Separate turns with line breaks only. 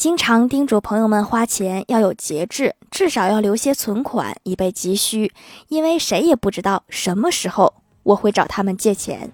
经常叮嘱朋友们花钱要有节制至少要留些存款以备急需因为谁也不知道什么时候我会找他们借钱。